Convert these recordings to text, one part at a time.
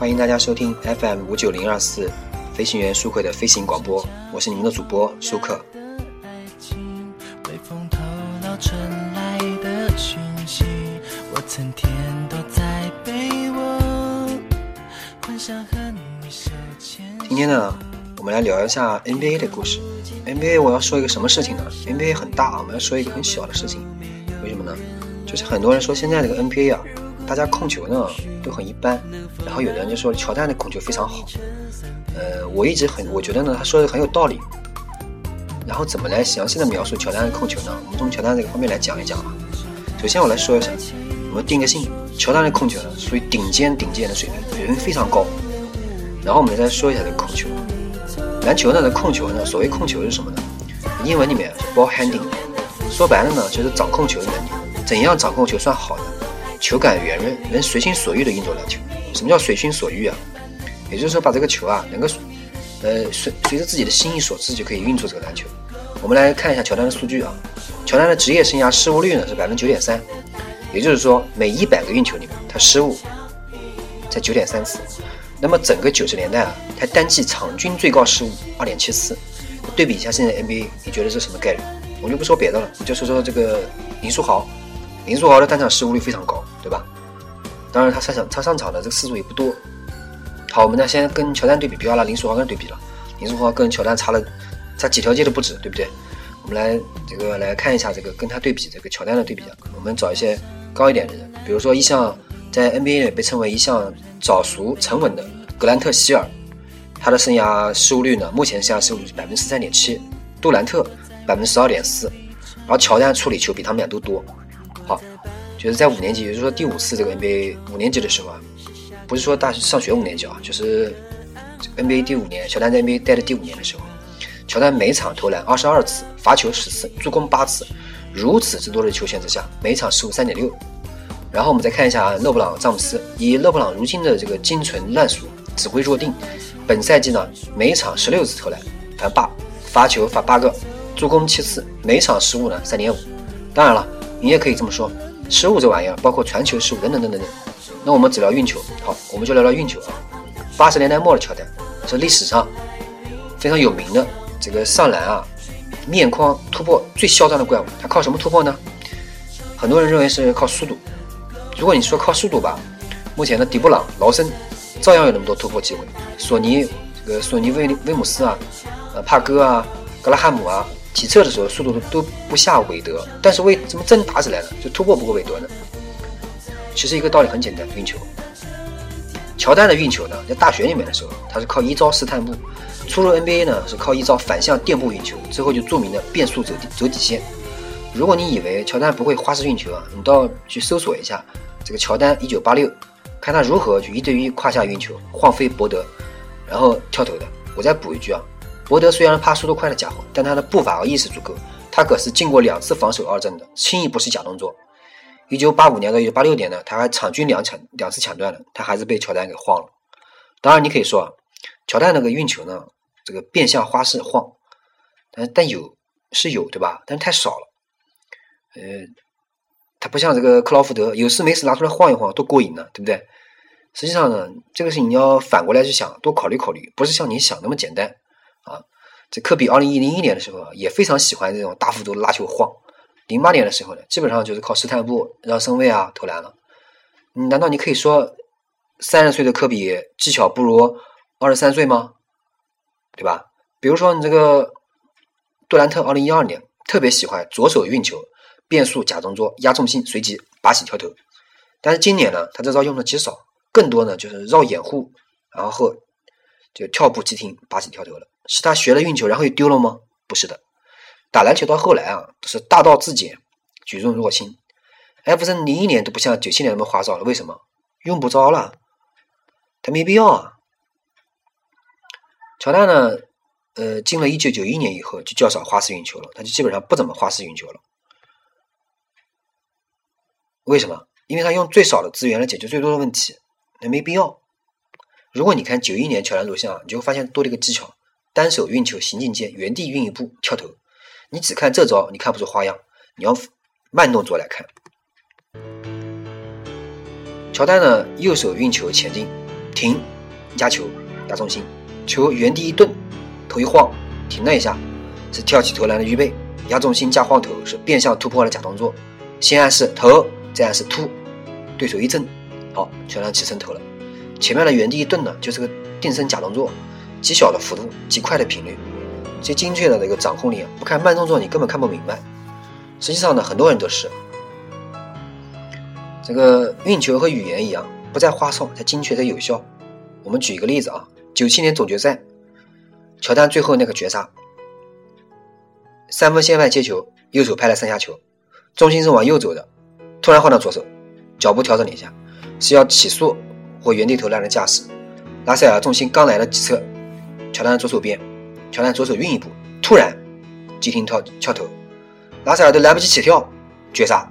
欢迎大家收听 FM 五九零二四飞行员舒克的飞行广播，我是你们的主播舒克。今天呢，我们来聊一下 NBA 的故事。NBA 我要说一个什么事情呢？NBA 很大啊，我们要说一个很小的事情。为什么呢？就是很多人说现在这个 NBA 啊。大家控球呢都很一般，然后有的人就说乔丹的控球非常好，呃，我一直很我觉得呢他说的很有道理。然后怎么来详细的描述乔丹的控球呢？我们从乔丹这个方面来讲一讲啊。首先我来说一下，我们定个性，乔丹的控球呢属于顶尖顶尖的水平，水平非常高。然后我们再说一下这个控球，篮球呢的控球呢，所谓控球是什么呢？英文里面是 ball handling，说白了呢就是掌控球的能力。怎样掌控球算好的？球感圆润，能随心所欲的运作篮球。什么叫随心所欲啊？也就是说，把这个球啊，能够，呃，随随着自己的心意所致，就可以运作这个篮球。我们来看一下乔丹的数据啊。乔丹的职业生涯失误率呢是百分之九点三，也就是说，每一百个运球里面，他失误在九点三次。那么整个九十年代啊，他单季场均最高失误二点七次。对比一下现在 NBA，你觉得是什么概率？我就不说别的了，我就说说这个林书豪。林书豪的单场失误率非常高，对吧？当然，他上场他上场的这个次数也不多。好，我们呢先跟乔丹对比，不要拿林书豪跟对比了。林书豪跟乔丹差了差几条街都不止，对不对？我们来这个来看一下这个跟他对比，这个乔丹的对比啊。我们找一些高一点的人，比如说一向在 NBA 里被称为一向早熟沉稳的格兰特希尔，他的生涯失误率呢，目前生涯失误率是百分之十三点七，杜兰特百分之十二点四，而乔丹处理球比他们俩都多。就是在五年级，也就是说第五次这个 NBA 五年级的时候啊，不是说大学上学五年级啊，就是 NBA 第五年，乔丹在 NBA 待的第五年的时候，乔丹每场投篮二十二次，罚球十次，助攻八次，如此之多的球权之下，每场失误三点六。然后我们再看一下啊勒布朗詹姆斯，以勒布朗如今的这个精纯烂熟，指挥若定，本赛季呢每场十六次投篮，罚八，罚球罚八个，助攻七次，每场失误呢三点五。当然了。你也可以这么说，失误这玩意儿，包括传球失误等等等等。那我们只聊运球，好，我们就聊聊运球啊。八十年代末的乔丹是历史上非常有名的这个上篮啊，面框突破最嚣张的怪物。他靠什么突破呢？很多人认为是靠速度。如果你说靠速度吧，目前的迪布朗、劳森照样有那么多突破机会。索尼这个索尼威威姆斯啊，呃帕戈啊，格拉汉姆啊。体测的时候速度都不下韦德，但是为怎么真打起来了就突破不过韦德呢？其实一个道理很简单，运球。乔丹的运球呢，在大学里面的时候，他是靠一招试探步；出入 NBA 呢，是靠一招反向垫步运球，之后就著名的变速走走底线。如果你以为乔丹不会花式运球啊，你倒去搜索一下这个乔丹一九八六，看他如何去一对一胯下运球晃飞博德，然后跳投的。我再补一句啊。博德虽然怕速度快的家伙，但他的步伐和意识足够。他可是进过两次防守二阵的，轻易不是假动作。一九八五年到一九八六年呢，他还场均两抢两次抢断了，他还是被乔丹给晃了。当然，你可以说啊，乔丹那个运球呢，这个变相花式晃，但但有是有对吧？但是太少了。呃，他不像这个克劳福德，有事没事拿出来晃一晃，多过瘾呢，对不对？实际上呢，这个事你要反过来去想，多考虑考虑，不是像你想那么简单。啊，这科比二零一零一年的时候啊，也非常喜欢这种大幅度拉球晃。零八年的时候呢，基本上就是靠试探步让身位啊投篮了。你难道你可以说三十岁的科比技巧不如二十三岁吗？对吧？比如说你这个杜兰特二零一二年特别喜欢左手运球变速假动作压重心随即拔起跳投，但是今年呢，他这招用的极少，更多呢就是绕掩护，然后就跳步急停拔起跳投了。是他学了运球，然后又丢了吗？不是的，打篮球到后来啊，都是大道至简，举重若轻。艾弗森零一年都不像九七年那么花哨了，为什么？用不着了，他没必要啊。乔丹呢，呃，进了一九九一年以后就较少花式运球了，他就基本上不怎么花式运球了。为什么？因为他用最少的资源来解决最多的问题，那没必要。如果你看九一年乔丹录像，你就会发现多了一个技巧。单手运球行进间，原地运一步跳投。你只看这招，你看不出花样。你要慢动作来看。乔丹呢，右手运球前进，停，压球压重心，球原地一顿，头一晃，停了一下，是跳起投篮的预备，压重心加晃头是变相突破的假动作，先暗示投，再暗示突，对手一震，好，乔丹起身投了。前面的原地一顿呢，就是个定身假动作，极小的幅度，极快的频率，最精确的那个掌控力，不看慢动作你根本看不明白。实际上呢，很多人都是这个运球和语言一样，不在花哨，在精确，在有效。我们举一个例子啊，九七年总决赛，乔丹最后那个绝杀，三分线外接球，右手拍了三下球，重心是往右走的，突然换到左手，脚步调整了一下，是要起速或原地投篮的架势。拉塞尔重心刚来了几侧，乔丹左手边，乔丹左手运一步，突然急停跳跳投。拉塞尔都来不及起跳，绝杀。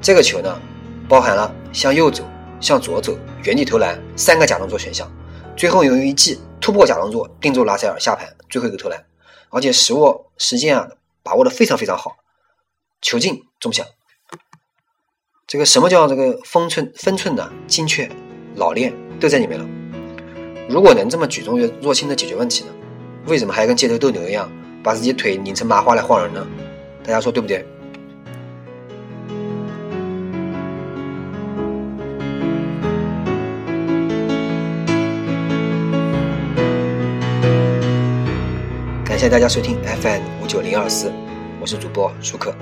这个球呢，包含了向右走、向左走、原地投篮三个假动作选项。最后用一记突破假动作定住拉塞尔下盘，最后一个投篮，而且实握时间啊把握的非常非常好，球进中响。这个什么叫这个分寸分寸的精确老练都在里面了。如果能这么举重若轻的解决问题呢，为什么还要跟街头斗牛一样把自己腿拧成麻花来晃人呢？大家说对不对？感谢大家收听 FM 五九零二四，我是主播舒克。